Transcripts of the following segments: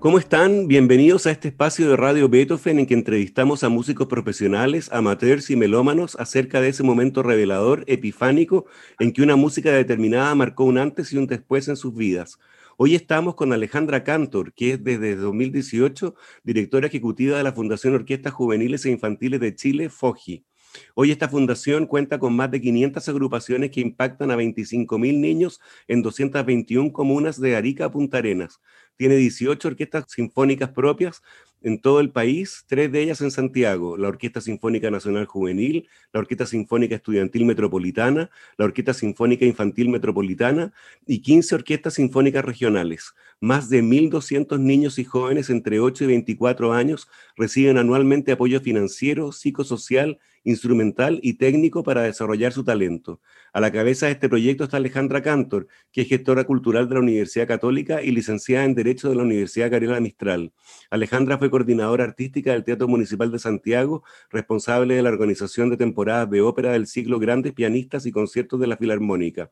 ¿Cómo están? Bienvenidos a este espacio de Radio Beethoven en que entrevistamos a músicos profesionales, amateurs y melómanos acerca de ese momento revelador, epifánico, en que una música determinada marcó un antes y un después en sus vidas. Hoy estamos con Alejandra Cantor, que es desde 2018 directora ejecutiva de la Fundación Orquestas Juveniles e Infantiles de Chile, FOGI. Hoy esta fundación cuenta con más de 500 agrupaciones que impactan a 25.000 niños en 221 comunas de Arica a Punta Arenas. Tiene 18 orquestas sinfónicas propias en todo el país, tres de ellas en Santiago, la Orquesta Sinfónica Nacional Juvenil, la Orquesta Sinfónica Estudiantil Metropolitana, la Orquesta Sinfónica Infantil Metropolitana y 15 orquestas sinfónicas regionales. Más de 1.200 niños y jóvenes entre 8 y 24 años reciben anualmente apoyo financiero, psicosocial instrumental y técnico para desarrollar su talento. A la cabeza de este proyecto está Alejandra Cantor, que es gestora cultural de la Universidad Católica y licenciada en Derecho de la Universidad Cariola Mistral. Alejandra fue coordinadora artística del Teatro Municipal de Santiago, responsable de la organización de temporadas de ópera del ciclo Grandes Pianistas y Conciertos de la Filarmónica.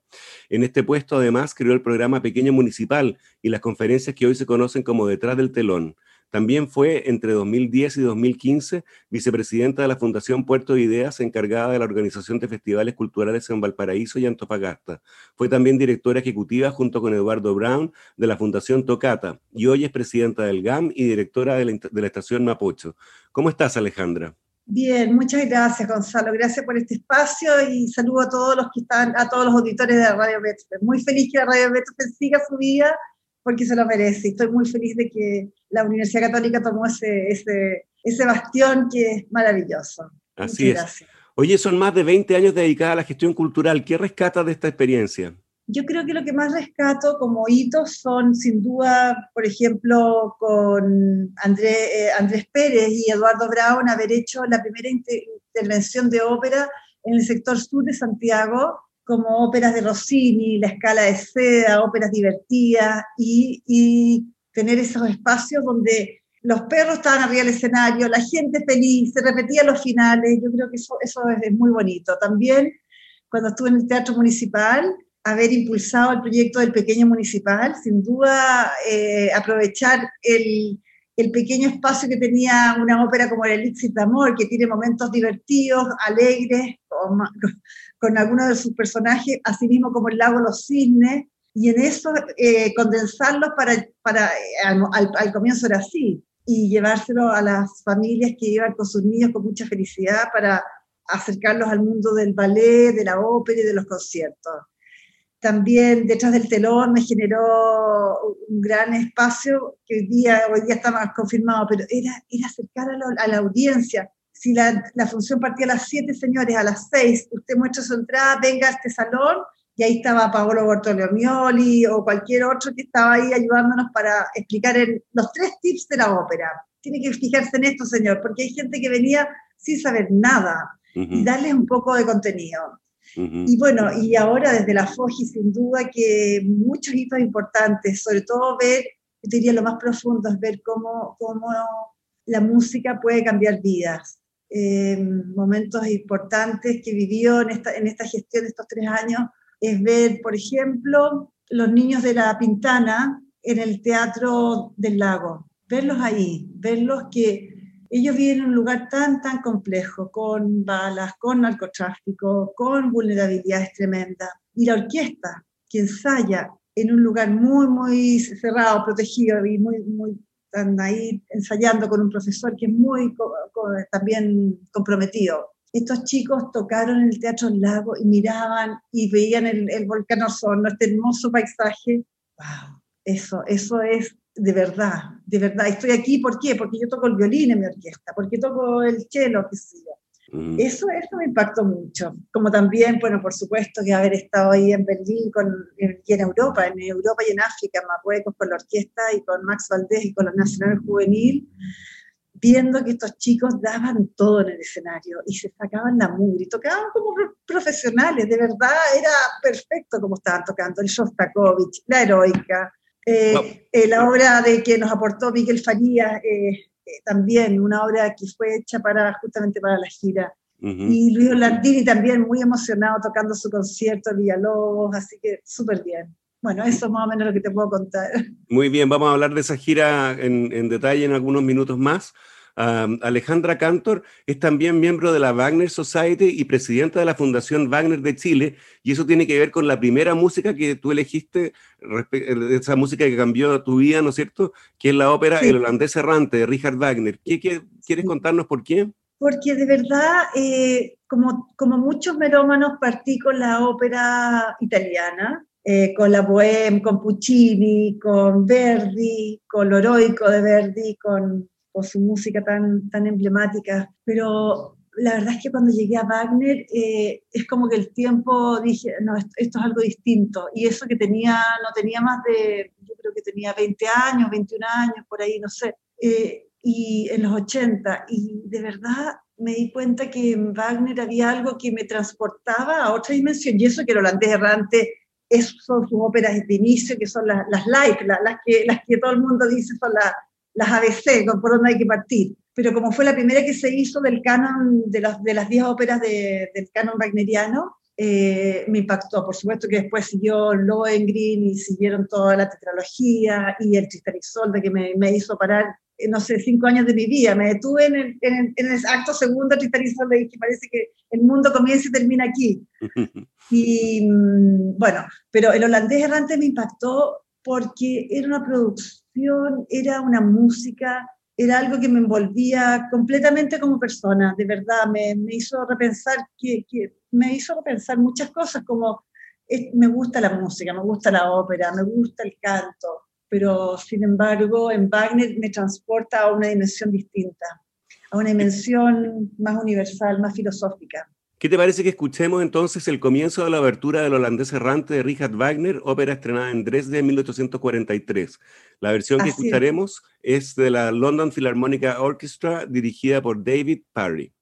En este puesto, además, creó el programa Pequeño Municipal y las conferencias que hoy se conocen como Detrás del Telón. También fue entre 2010 y 2015 vicepresidenta de la Fundación Puerto de Ideas, encargada de la organización de festivales culturales en Valparaíso y Antofagasta. Fue también directora ejecutiva junto con Eduardo Brown de la Fundación Tocata y hoy es presidenta del GAM y directora de la, estación Mapocho. ¿Cómo estás, Alejandra? Bien, muchas gracias, Gonzalo. Gracias por este espacio y saludo a todos los que están, a todos los auditores de Radio Beethoven. Muy feliz que Radio Beethoven siga su vida porque se lo merece. Estoy muy feliz de que la Universidad Católica tomó ese, ese, ese bastión que es maravilloso. Así es. Oye, son más de 20 años dedicadas a la gestión cultural. ¿Qué rescatas de esta experiencia? Yo creo que lo que más rescato como hitos son, sin duda, por ejemplo, con André, eh, Andrés Pérez y Eduardo Brown, haber hecho la primera intervención de ópera en el sector sur de Santiago, como óperas de Rossini, La Escala de Seda, óperas divertidas y, tener esos espacios donde los perros estaban arriba del escenario, la gente feliz, se repetían los finales, yo creo que eso, eso es, muy bonito. También cuando estuve en el Teatro Municipal, haber impulsado el proyecto del pequeño municipal, sin duda eh, aprovechar el, el, pequeño espacio que tenía una ópera como el Elixir de Amor, que tiene momentos divertidos, alegres, con, algunos de sus personajes, así mismo como el lago Los Cisnes, y en eso eh, condensarlos para, para eh, al, comienzo era así, y llevárselo a las familias que iban con sus niños con mucha felicidad para acercarlos al mundo del ballet, de la ópera y de los conciertos. También detrás del telón me generó un gran espacio que hoy día, hoy día está más confirmado, pero era, era acercar a la, a la audiencia, si la, la, función partía a las 7, señores, a las 6, usted muestra su entrada, venga a este salón, y ahí estaba Paolo Bortolomioli o cualquier otro que estaba ahí ayudándonos para explicar los tres tips de la ópera. Tiene que fijarse en esto, señor, porque hay gente que venía sin saber nada y darles un poco de contenido. Y bueno, y ahora desde la FOGI, sin duda que muchos hitos importantes, sobre todo ver, yo diría lo más profundo, es ver cómo, cómo la música puede cambiar vidas. Eh, momentos importantes que vivió en esta, en esta gestión estos tres años es ver, por ejemplo, los niños de la Pintana en el Teatro del Lago, verlos ahí, verlos que ellos viven en un lugar tan, tan complejo, con balas, con narcotráfico, con vulnerabilidades tremendas. Y la orquesta, que ensaya en un lugar muy, muy cerrado, protegido y muy, muy, están ahí ensayando con un profesor que es muy también comprometido. Estos chicos tocaron en el Teatro Lago y miraban y veían el, el volcán Osorno, este hermoso paisaje. ¡Wow! Eso, eso es de verdad, de verdad. Estoy aquí, ¿por qué? Porque yo toco el violín en mi orquesta, porque toco el cello, qué sé yo. Mm. Eso, eso me impactó mucho. Como también, bueno, por supuesto que haber estado ahí en Berlín con, y en Europa, en Europa y en África, en Marruecos, con la orquesta y con Max Valdés y con la Nacional Juvenil, viendo que estos chicos daban todo en el escenario y se sacaban la mugre y tocaban como profesionales, de verdad era perfecto como estaban tocando, el Shostakovich, la heroica, eh, eh, la obra de que nos aportó Miguel Farías, eh, también una obra que fue hecha para, justamente para la gira. Y Luis Orlandini también muy emocionado tocando su concierto en Villalobos, así que súper bien. Bueno, eso es más o menos lo que te puedo contar. Muy bien, vamos a hablar de esa gira en, detalle en algunos minutos más. Alejandra Cantor es también miembro de la Wagner Society y presidenta de la Fundación Wagner de Chile, y eso tiene que ver con la primera música que tú elegiste, esa música que cambió tu vida, ¿no es cierto? Que es la ópera El holandés errante de Richard Wagner. ¿Qué, quieres contarnos por qué? Porque de verdad, eh, como, como muchos melómanos, partí con la ópera italiana, eh, con la Bohème, con Puccini, con Verdi, con lo heroico de Verdi, con, su música tan, tan emblemática. Pero la verdad es que cuando llegué a Wagner eh, es como que el tiempo dije, no, esto, es algo distinto. Y eso que tenía, no tenía más de, yo creo que tenía 20 años, 21 años, por ahí, no sé. Eh, y en los 80, y de verdad me di cuenta que en Wagner había algo que me transportaba a otra dimensión, y eso que el holandés errante son sus óperas de inicio, que son las, las like, las, que, las que todo el mundo dice son las ABC, por donde hay que partir. Pero como fue la primera que se hizo del canon, de, las, de las 10 óperas del canon wagneriano, eh, me impactó. Por supuesto que después siguió Lohengrin y siguieron toda la tetralogía y el Tristan Isolde que me, me hizo parar no sé, cinco años de mi vida. Me detuve en el, en el, acto segundo cristalizado y dije, parece que el mundo comienza y termina aquí. y mm, bueno, pero el holandés errante me impactó porque era una producción, era una música, era algo que me envolvía completamente como persona, de verdad, me, me hizo repensar que, que, me hizo repensar muchas cosas como me gusta la música, me gusta la ópera, me gusta el canto, pero sin embargo en Wagner me transporta a una dimensión distinta, a una dimensión más universal, más filosófica. ¿Qué te parece que escuchemos entonces el comienzo de la abertura del holandés errante de Richard Wagner, ópera estrenada en Dresde en 1843? La versión que escucharemos es de la London Philharmonic Orchestra dirigida por David Parry.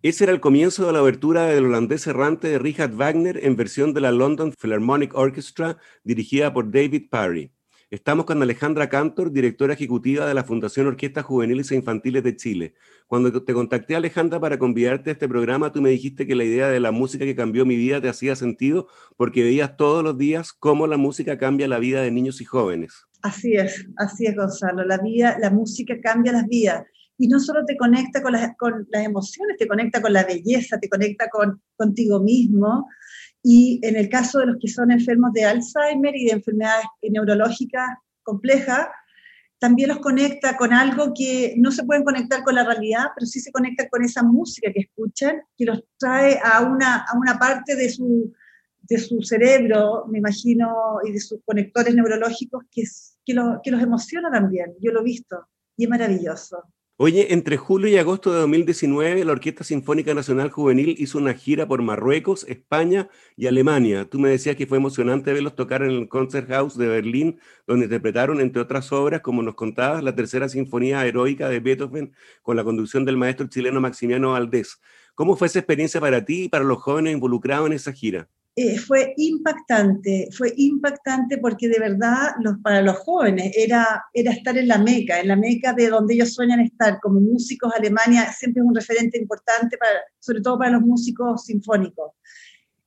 Ese era el comienzo de la abertura del holandés errante de Richard Wagner en versión de la London Philharmonic Orchestra dirigida por David Parry. Estamos con Alejandra Cantor, directora ejecutiva de la Fundación Orquestas Juveniles e Infantiles de Chile. Cuando te contacté, Alejandra, para convidarte a este programa, tú me dijiste que la idea de la música que cambió mi vida te hacía sentido porque veías todos los días cómo la música cambia la vida de niños y jóvenes. Así es, así es, Gonzalo. La, vida, la música cambia las vidas. Y no solo te conecta con las, con las emociones, te conecta con la belleza, te conecta con, contigo mismo y en el caso de los que son enfermos de Alzheimer y de enfermedades neurológicas complejas, también los conecta con algo que no se pueden conectar con la realidad, pero sí se conecta con esa música que escuchan, que los trae a una, a una parte de su, de su cerebro, me imagino, y de sus conectores neurológicos que, que, que los emociona también. Yo lo he visto y es maravilloso. Oye, entre julio y agosto de 2019, la Orquesta Sinfónica Nacional Juvenil hizo una gira por Marruecos, España y Alemania. Tú me decías que fue emocionante verlos tocar en el Concert House de Berlín, donde interpretaron, entre otras obras, como nos contabas, la tercera Sinfonía Heroica de Beethoven con la conducción del maestro chileno Maximiano Valdés. ¿Cómo fue esa experiencia para ti y para los jóvenes involucrados en esa gira? Eh, fue impactante, fue impactante porque de verdad para los jóvenes era, estar en la meca, en la meca de donde ellos sueñan estar. Como músicos, Alemania siempre es un referente importante, para, sobre todo para los músicos sinfónicos.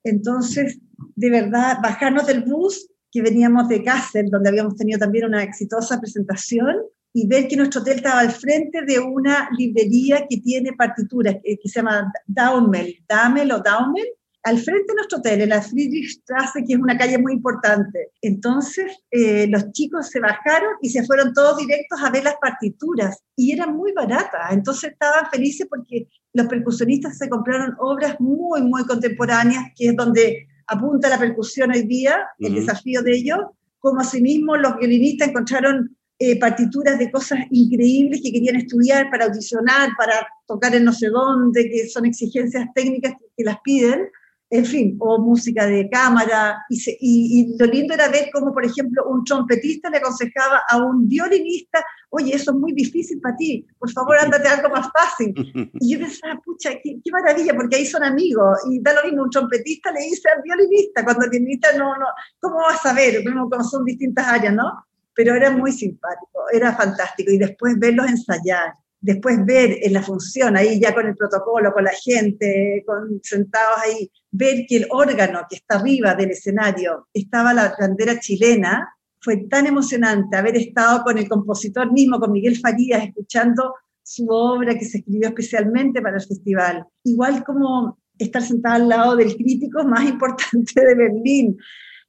Entonces, de verdad, bajarnos del bus, que veníamos de Kassel, donde habíamos tenido también una exitosa presentación, y ver que nuestro hotel estaba al frente de una librería que tiene partituras, que, que se llama Daumel, Damel o Daumel, al frente de nuestro hotel, en la Friedrichstraße, que es una calle muy importante. Entonces, eh, los chicos se bajaron y se fueron todos directos a ver las partituras y eran muy baratas. Entonces, estaban felices porque los percusionistas se compraron obras muy, muy contemporáneas, que es donde apunta la percusión hoy día, el desafío de ellos, como asimismo los violinistas encontraron eh, partituras de cosas increíbles que querían estudiar para audicionar, para tocar en no sé dónde, que son exigencias técnicas que las piden en fin, o música de cámara, y, y, lo lindo era ver cómo, por ejemplo, un trompetista le aconsejaba a un violinista, oye, eso es muy difícil para ti, por favor, ándate algo más fácil. Y yo pensaba, pucha, qué, maravilla, porque ahí son amigos, y da lo mismo, un trompetista le dice al violinista, cuando el violinista no, no, ¿cómo vas a saber? Como son distintas áreas, ¿no? Pero era muy simpático, era fantástico, y después verlos ensayar, después ver en la función, ahí ya con el protocolo, con la gente, con, sentados ahí, ver que el órgano que está arriba del escenario estaba la bandera chilena, fue tan emocionante haber estado con el compositor mismo, con Miguel Farías, escuchando su obra que se escribió especialmente para el festival. Igual como estar sentada al lado del crítico más importante de Berlín,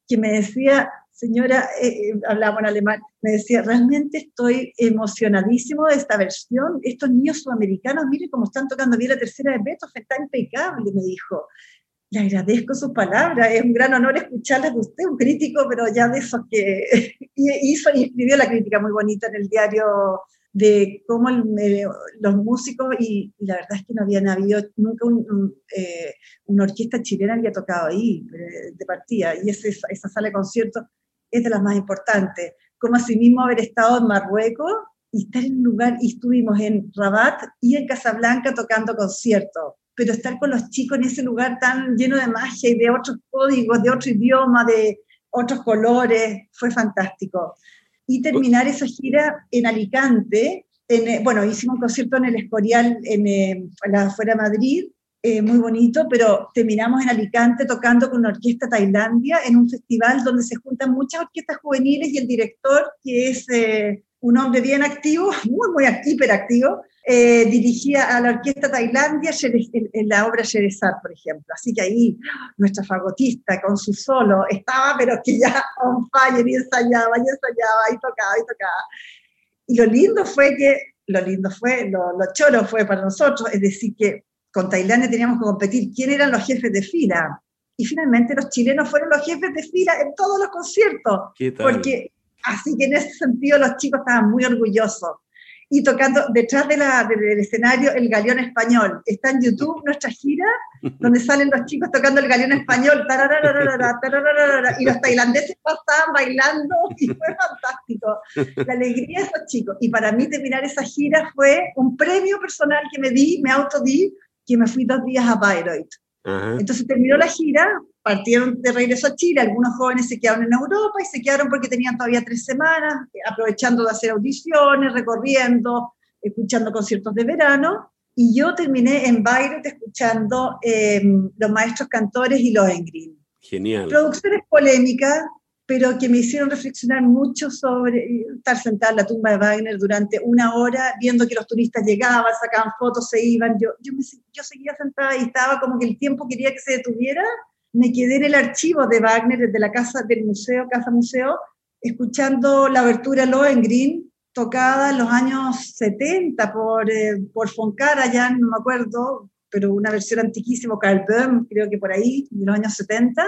que me decía, señora, eh, eh, hablaba en alemán, me decía, realmente estoy emocionadísimo de esta versión. Estos niños sudamericanos, miren cómo están tocando bien la tercera de Beethoven, está impecable, me dijo. Le agradezco sus palabras, es un gran honor escucharlas de usted, un crítico, pero ya de esos que hizo y escribió la crítica muy bonita en el diario de cómo los músicos, y, la verdad es que no habían habido nunca eh, una orquesta chilena había tocado ahí de partida, y esa, esa sala de conciertos es de las más importantes. Como asimismo haber estado en Marruecos y estar en un lugar, y estuvimos en Rabat y en Casablanca tocando conciertos, pero estar con los chicos en ese lugar tan lleno de magia y de otros códigos, de otro idioma, de otros colores, fue fantástico. Y terminar esa gira en Alicante, en, bueno, hicimos un concierto en el Escorial, en, eh, la afuera de Madrid, eh, muy bonito, pero terminamos en Alicante tocando con una orquesta Tailandia en un festival donde se juntan muchas orquestas juveniles y el director, que es eh, un hombre bien activo, muy, muy hiperactivo, eh, dirigía a la orquesta Tailandia en, la obra Sherezad, por ejemplo. Así que ahí nuestra fagotista con su solo estaba, pero que ya on fire y ensayaba y ensayaba y tocaba y tocaba. Y lo lindo fue que, lo lindo fue, lo, lo choro fue para nosotros, es decir, que con Tailandia teníamos que competir quién eran los jefes de fila. Y finalmente los chilenos fueron los jefes de fila en todos los conciertos. Porque así que en ese sentido los chicos estaban muy orgullosos. Y tocando detrás de la, del escenario el galeón español. Está en YouTube nuestra gira, donde salen los chicos tocando el galeón español. Y los tailandeses pasaban bailando y fue fantástico. La alegría de esos chicos. Y para mí terminar esa gira fue un premio personal que me di, me autodí, que me fui dos días a Bayreuth. Entonces terminó la gira, partieron de regreso a Chile, algunos jóvenes se quedaron en Europa y se quedaron porque tenían todavía tres semanas, aprovechando de hacer audiciones, recorriendo, escuchando conciertos de verano, y yo terminé en Bayreuth escuchando em, Los Maestros Cantores y los Engrin. Genial. Producciones polémicas, pero que me hicieron reflexionar mucho sobre estar sentada en la tumba de Wagner durante una hora, viendo que los turistas llegaban, sacaban fotos, se iban. Yo, yo, yo seguía sentada y estaba como que el tiempo quería que se detuviera. Me quedé en el archivo de Wagner, desde la casa del museo, Casa Museo, escuchando la abertura Lohengrin, tocada en los años 70 por, eh, por Foncara, ya no me acuerdo, pero una versión antiquísima, Carl Böhm, creo que por ahí, de los años 70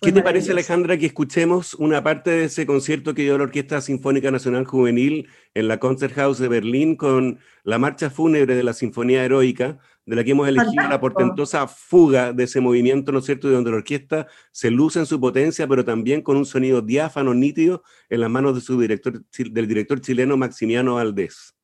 ¿Qué te parece, Alejandra, que escuchemos una parte de ese concierto que dio la Orquesta Sinfónica Nacional Juvenil en la Concerthaus de Berlín con la marcha fúnebre de la Sinfonía Heroica, de la que hemos elegido la portentosa fuga de ese movimiento, ¿no es cierto?, de donde la orquesta se luce en su potencia, pero también con un sonido diáfano, nítido, en las manos de su director, del director chileno Maximiano Valdés.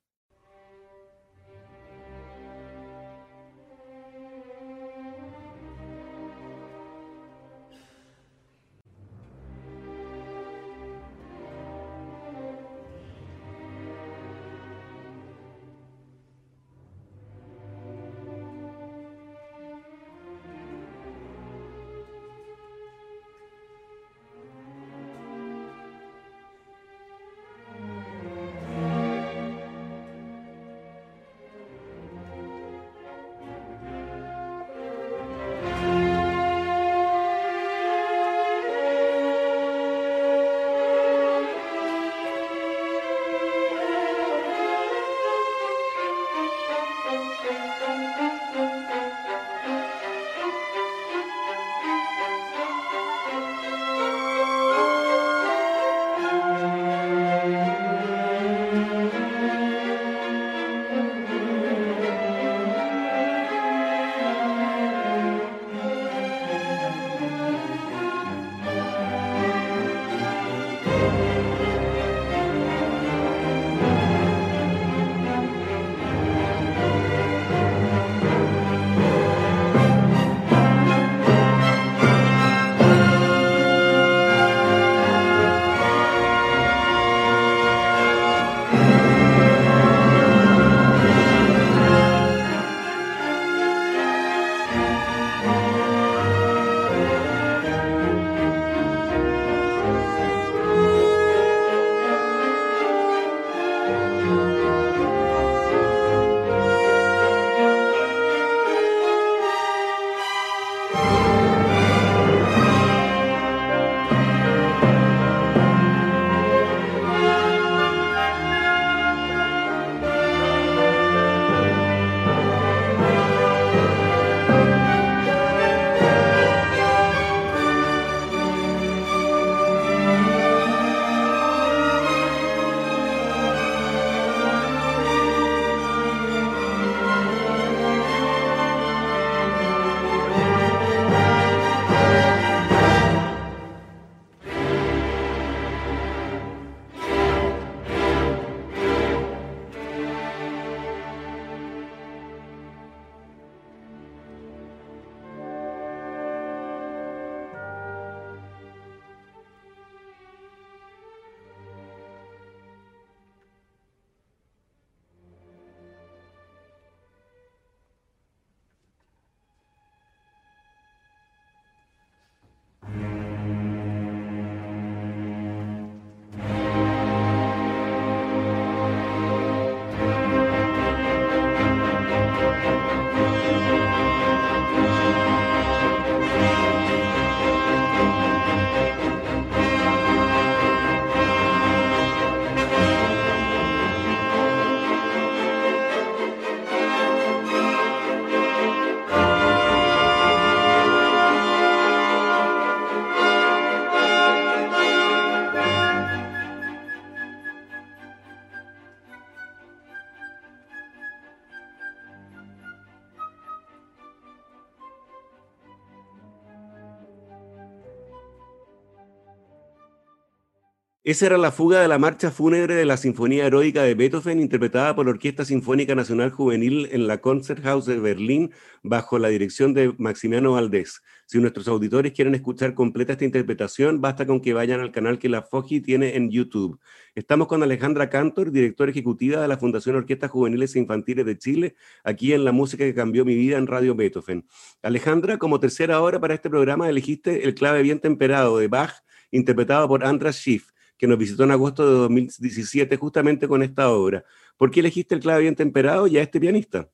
Esa era la fuga de la marcha fúnebre de la Sinfonía Heroica de Beethoven, interpretada por la Orquesta Sinfónica Nacional Juvenil en la Concerthaus de Berlín, bajo la dirección de Maximiano Valdés. Si nuestros auditores quieren escuchar completa esta interpretación, basta con que vayan al canal que la FOGI tiene en YouTube. Estamos con Alejandra Cantor, directora ejecutiva de la Fundación Orquestas Juveniles e Infantiles de Chile, aquí en La Música que Cambió Mi Vida en Radio Beethoven. Alejandra, como tercera hora para este programa, elegiste el clave bien temperado de Bach, interpretado por Andras Schiff que nos visitó en agosto de 2017 justamente con esta obra. ¿Por qué elegiste el clave bien temperado y a este pianista?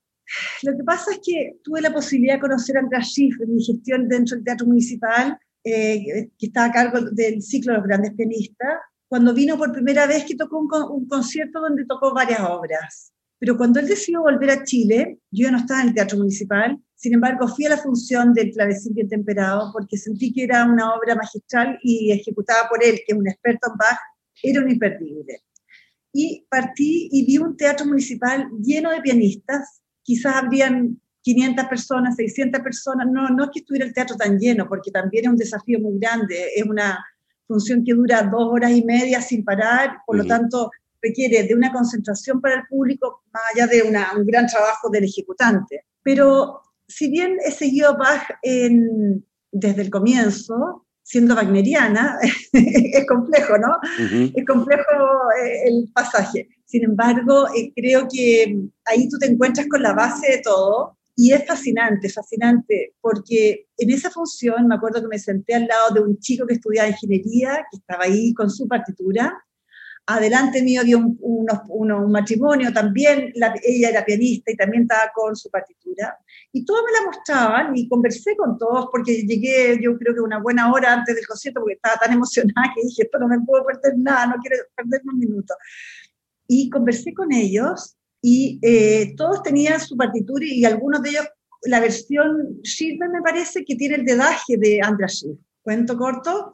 Lo que pasa es que tuve la posibilidad de conocer a András Schiff en mi gestión dentro del Teatro Municipal, eh, que estaba a cargo del ciclo de los grandes pianistas, cuando vino por primera vez que tocó un, un concierto donde tocó varias obras. Pero cuando él decidió volver a Chile, yo ya no estaba en el Teatro Municipal, sin embargo fui a la función del clavecín bien temperado porque sentí que era una obra magistral y ejecutada por él, que es un experto en Bach, era un imperdible. Y partí y vi un teatro municipal lleno de pianistas, quizás habrían 500 personas, 600 personas, no, no es que estuviera el teatro tan lleno, porque también es un desafío muy grande, es una función que dura dos horas y media sin parar, por lo tanto requiere de una concentración para el público, más allá de un gran trabajo del ejecutante. Pero si bien he seguido Bach en, desde el comienzo, siendo wagneriana, es complejo, ¿no? Es complejo eh, el pasaje. Sin embargo, eh, creo que ahí tú te encuentras con la base de todo y es fascinante, fascinante, porque en esa función me acuerdo que me senté al lado de un chico que estudiaba ingeniería, que estaba ahí con su partitura, Adelante mío había un, un, matrimonio también, ella era pianista y también estaba con su partitura. Y todos me la mostraban y conversé con todos porque llegué yo creo que una buena hora antes del concierto porque estaba tan emocionada que dije, esto no me puedo perder nada, no quiero perderme un minuto. Y conversé con ellos y eh, todos tenían su partitura y algunos de ellos, la versión Schirmer me parece que tiene el dedaje de András Schiff. Cuento corto,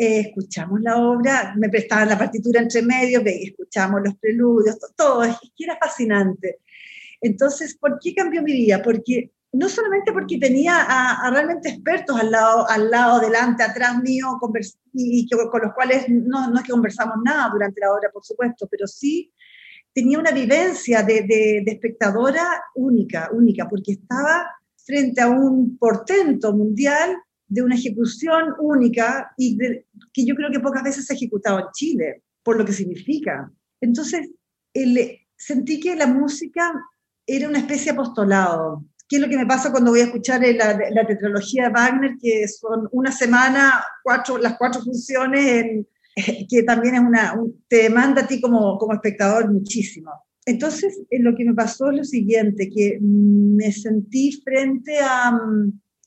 eh, escuchamos la obra, me prestaban la partitura entre medio, escuchamos los preludios, todo, es que era fascinante. Entonces, ¿por qué cambió mi vida? Porque no solamente porque tenía a, realmente expertos al lado, al lado, delante, atrás mío, y, con los cuales no, es que conversamos nada durante la obra, por supuesto, pero sí tenía una vivencia de, de, de espectadora única, única, porque estaba frente a un portento mundial de una ejecución única y que yo creo que pocas veces se ha ejecutado en Chile, por lo que significa. Entonces, el, sentí que la música era una especie de apostolado. ¿Qué es lo que me pasa cuando voy a escuchar la, la tetralogía de Wagner, que son una semana, cuatro, las cuatro funciones, que también es una, te demanda a ti como, como espectador muchísimo. Entonces, lo que me pasó es lo siguiente, que me sentí frente a,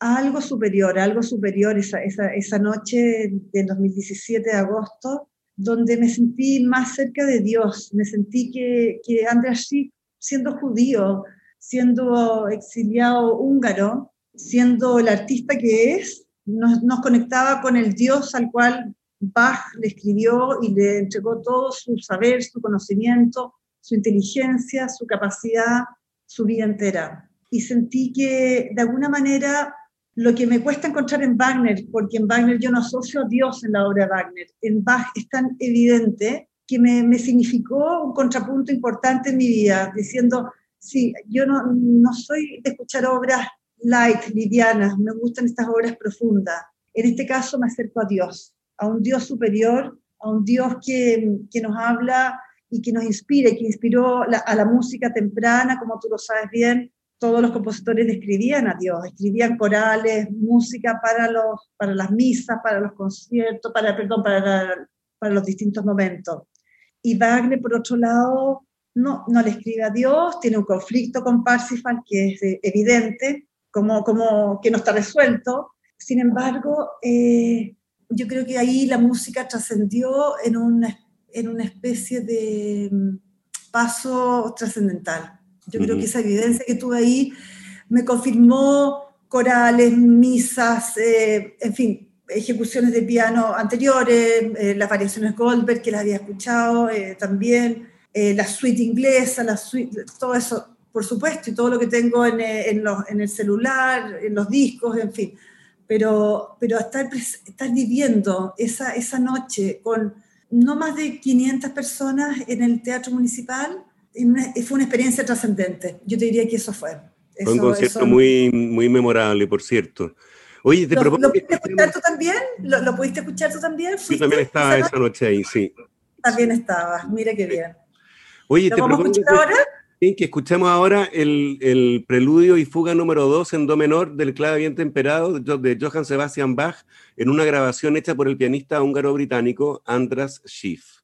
algo superior, algo superior esa, esa, esa noche del 2017 de agosto, donde me sentí más cerca de Dios, me sentí que, que Andrés siendo judío, siendo exiliado húngaro, siendo el artista que es, nos, nos, conectaba con el Dios al cual Bach le escribió y le entregó todo su saber, su conocimiento, su inteligencia, su capacidad, su vida entera. Y sentí que de alguna manera lo que me cuesta encontrar en Wagner, porque en Wagner yo no asocio a Dios en la obra de Wagner, en Bach es tan evidente que me, significó un contrapunto importante en mi vida, diciendo, sí, yo no, soy de escuchar obras light, livianas, me gustan estas obras profundas. En este caso me acerco a Dios, a un Dios superior, a un Dios que, que nos habla y que nos inspira, que inspiró a la música temprana, como tú lo sabes bien, todos los compositores describían a Dios, escribían corales, música para, los, para las misas, para los conciertos, para, perdón, para, para los distintos momentos. Y Wagner, por otro lado, no, no le escribe a Dios, tiene un conflicto con Parsifal que es eh, evidente, como, como que no está resuelto. Sin embargo, eh, yo creo que ahí la música trascendió en una, en una especie de mm, paso trascendental yo creo que esa evidencia que tuve ahí me confirmó corales, misas, eh, en fin, ejecuciones de piano anteriores, eh, las variaciones Goldberg que las había escuchado eh, también, la suite inglesa, la suite, todo eso, por supuesto, y todo lo que tengo en, en, los, en el celular, en los discos, en fin. Pero, pero estar, estar viviendo esa, esa noche con no más de 500 personas en el Teatro Municipal. Fue una experiencia trascendente. Yo te diría que eso fue. fue un concierto muy, muy memorable, por cierto. Oye, te ¿Lo, ¿lo pudiste escuchar tú también? ¿Lo, pudiste escuchar tú también? Sí, también estaba esa noche ahí, sí. También estaba, mira qué bien. Oye, te propongo que, ahora? que escuchemos ahora el, el, preludio y fuga número 2 en do menor del clave bien temperado de Johann Sebastian Bach en una grabación hecha por el pianista húngaro-británico Andras Schiff.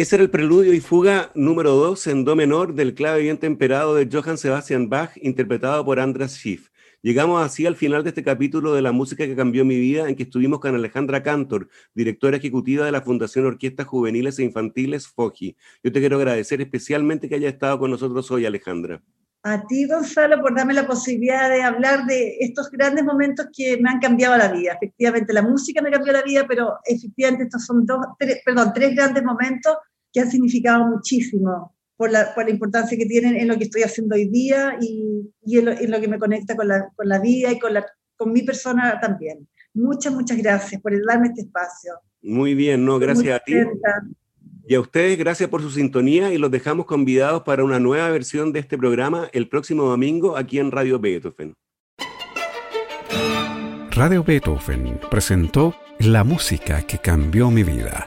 Ese era el preludio y fuga número 2 en do menor del clave bien temperado de Johann Sebastian Bach, interpretado por Andras Schiff. Llegamos así al final de este capítulo de la música que cambió mi vida, en que estuvimos con Alejandra Cantor, directora ejecutiva de la Fundación Orquestas Juveniles e Infantiles FOGI. Yo te quiero agradecer especialmente que haya estado con nosotros hoy, Alejandra. A ti, Gonzalo, por darme la posibilidad de hablar de estos grandes momentos que me han cambiado la vida. Efectivamente, la música me cambió la vida, pero efectivamente estos son dos, perdón, tres grandes momentos que han significado muchísimo por la, por la, importancia que tienen en lo que estoy haciendo hoy día y, y en, lo, que me conecta con la, con la vida y con, la, con mi persona también. Muchas, muchas gracias por darme este espacio. Muy bien, no, gracias a ti. Y a ustedes, gracias por su sintonía y los dejamos convidados para una nueva versión de este programa el próximo domingo aquí en Radio Beethoven. Radio Beethoven presentó La música que cambió mi vida,